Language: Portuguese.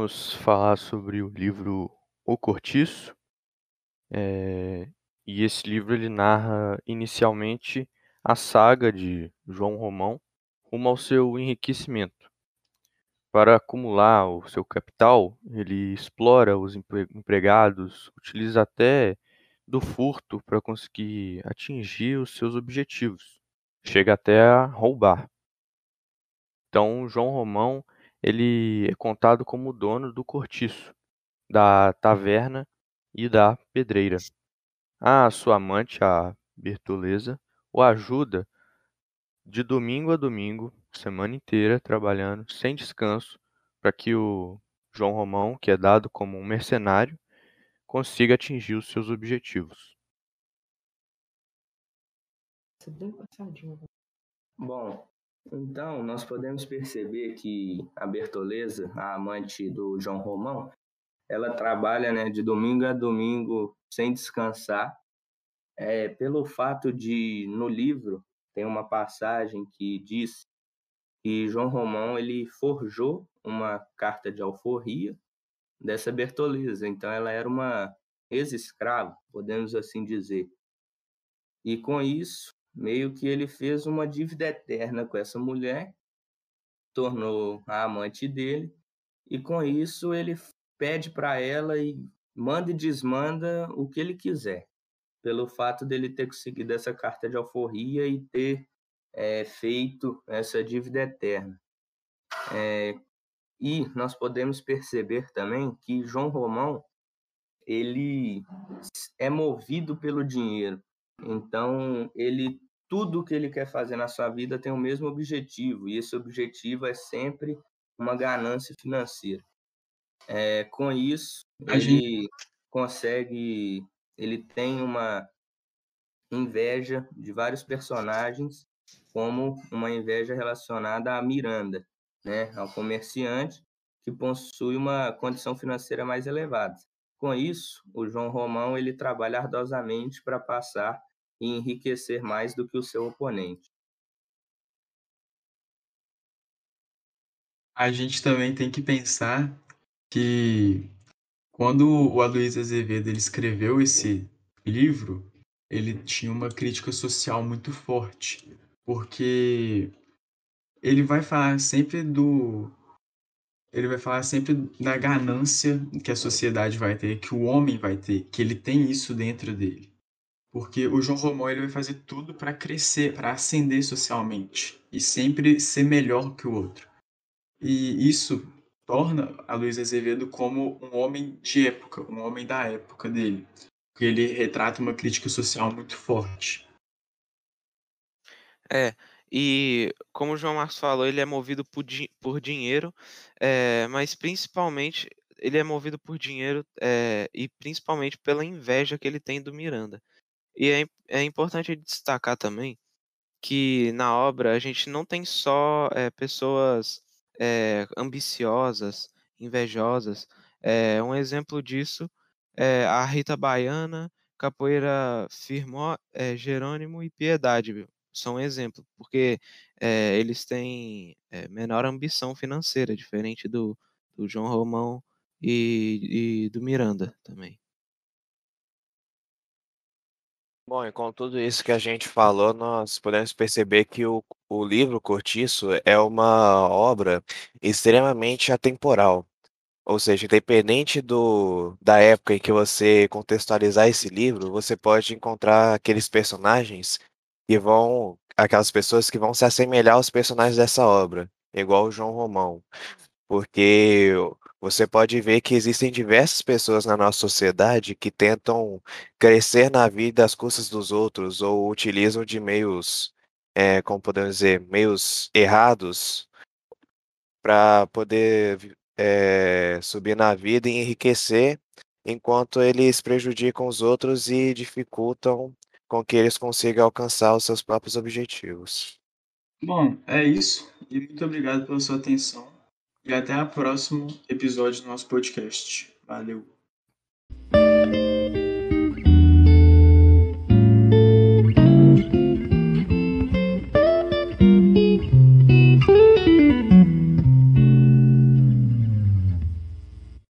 vamos falar sobre o livro O Cortiço. Eh, e esse livro ele narra inicialmente a saga de João Romão rumo ao seu enriquecimento. Para acumular o seu capital, ele explora os empre empregados, utiliza até do furto para conseguir atingir os seus objetivos, chega até a roubar. Então João Romão, ele é contado como o dono do cortiço, da taverna e da pedreira. A sua amante, a Bertoleza, o ajuda de domingo a domingo, semana inteira, trabalhando sem descanso, para que o João Romão, que é dado como um mercenário, consiga atingir os seus objetivos. Bom, então nós podemos perceber que a Bertoleza, a amante do João Romão, ela trabalha né, de domingo a domingo sem descansar, é, pelo fato de, no livro, tem uma passagem que diz que João Romão ele forjou uma carta de alforria dessa Bertoleza. Então, ela era uma ex-escrava, podemos assim dizer. E com isso, meio que ele fez uma dívida eterna com essa mulher, tornou a amante dele, e com isso ele pede para ela e manda e desmanda o que ele quiser, pelo fato dele ter conseguido essa carta de alforria e ter é, feito essa dívida eterna. É, e nós podemos perceber também que João Romão ele é movido pelo dinheiro. Então, ele tudo que ele quer fazer na sua vida tem o mesmo objetivo, e esse objetivo é sempre uma ganância financeira. É, com isso, A ele gente... consegue, ele tem uma inveja de vários personagens, como uma inveja relacionada a Miranda, né, ao comerciante que possui uma condição financeira mais elevada. Com isso, o João Romão ele trabalha ardosamente para passar e enriquecer mais do que o seu oponente. A gente também tem que pensar que quando o Aloysio Azevedo ele escreveu esse livro, ele tinha uma crítica social muito forte, porque ele vai falar sempre do ele vai falar sempre da ganância que a sociedade vai ter, que o homem vai ter, que ele tem isso dentro dele. Porque o João Romão ele vai fazer tudo para crescer, para ascender socialmente e sempre ser melhor que o outro. E isso torna a Luiz Azevedo como um homem de época, um homem da época dele. Porque ele retrata uma crítica social muito forte. É, e como o João Marcos falou, ele é movido por, di por dinheiro, é, mas principalmente ele é movido por dinheiro é, e principalmente pela inveja que ele tem do Miranda. E é, é importante destacar também que na obra a gente não tem só é, pessoas é, ambiciosas, invejosas. É, um exemplo disso é a Rita Baiana, Capoeira Firmó, é, Jerônimo e Piedade são um exemplo, porque eles têm menor ambição financeira, diferente do, do João Romão e, e do Miranda também. Bom, e com tudo isso que a gente falou, nós podemos perceber que o, o livro Cortiço é uma obra extremamente atemporal. Ou seja, independente do, da época em que você contextualizar esse livro, você pode encontrar aqueles personagens que vão, aquelas pessoas que vão se assemelhar aos personagens dessa obra, igual o João Romão. Porque você pode ver que existem diversas pessoas na nossa sociedade que tentam crescer na vida às custas dos outros ou utilizam de meios, é, como podemos dizer, meios errados para poder é, subir na vida e enriquecer, enquanto eles prejudicam os outros e dificultam com que eles consigam alcançar os seus próprios objetivos. Bom, é isso. E muito obrigado pela sua atenção. E até o próximo episódio do nosso podcast. Valeu!